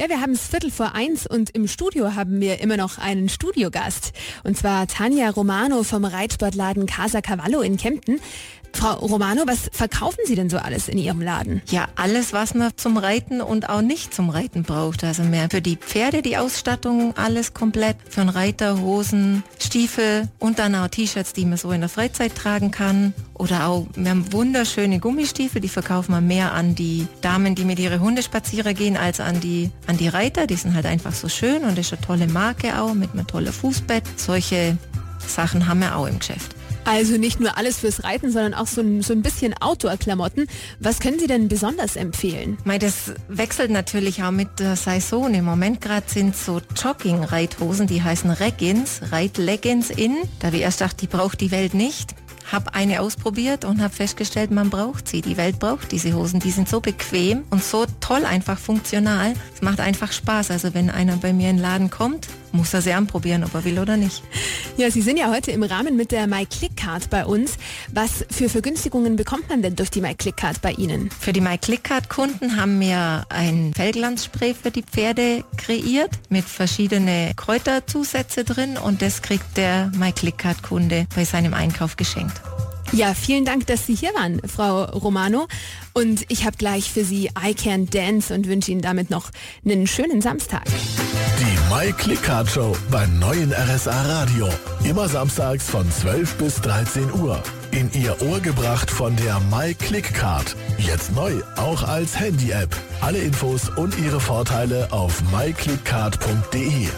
Ja, wir haben es Viertel vor eins und im Studio haben wir immer noch einen Studiogast. Und zwar Tanja Romano vom Reitsportladen Casa Cavallo in Kempten. Frau Romano, was verkaufen Sie denn so alles in Ihrem Laden? Ja, alles, was man zum Reiten und auch nicht zum Reiten braucht. Also mehr für die Pferde die Ausstattung, alles komplett. Für einen Reiter, Hosen, Stiefel und dann auch T-Shirts, die man so in der Freizeit tragen kann. Oder auch, wir haben wunderschöne Gummistiefel, die verkaufen wir mehr an die Damen, die mit ihren Hunde spazieren gehen, als an die, an die Reiter. Die sind halt einfach so schön und ist eine tolle Marke auch mit einem tollen Fußbett. Solche Sachen haben wir auch im Geschäft. Also nicht nur alles fürs Reiten, sondern auch so ein, so ein bisschen Outdoor-Klamotten. Was können Sie denn besonders empfehlen? Mei, das wechselt natürlich auch mit der Saison. Im Moment gerade sind so Jogging-Reithosen, die heißen Reggins, Reit-Leggings in. Da ich erst gedacht, die braucht die Welt nicht habe eine ausprobiert und habe festgestellt, man braucht sie. Die Welt braucht diese Hosen. Die sind so bequem und so toll einfach funktional. Es macht einfach Spaß. Also wenn einer bei mir in den Laden kommt, muss er sie anprobieren, ob er will oder nicht. Ja, Sie sind ja heute im Rahmen mit der MyClickCard bei uns. Was für Vergünstigungen bekommt man denn durch die MyClickCard bei Ihnen? Für die MyClickCard-Kunden haben wir ein Fellglanzspray für die Pferde kreiert mit verschiedenen Kräuterzusätze drin und das kriegt der MyClickCard-Kunde bei seinem Einkauf geschenkt. Ja, vielen Dank, dass Sie hier waren, Frau Romano. Und ich habe gleich für Sie I Can Dance und wünsche Ihnen damit noch einen schönen Samstag. Die My Show beim neuen RSA Radio. Immer samstags von 12 bis 13 Uhr. In Ihr Ohr gebracht von der My Click Card. Jetzt neu, auch als Handy-App. Alle Infos und ihre Vorteile auf myclickcard.de.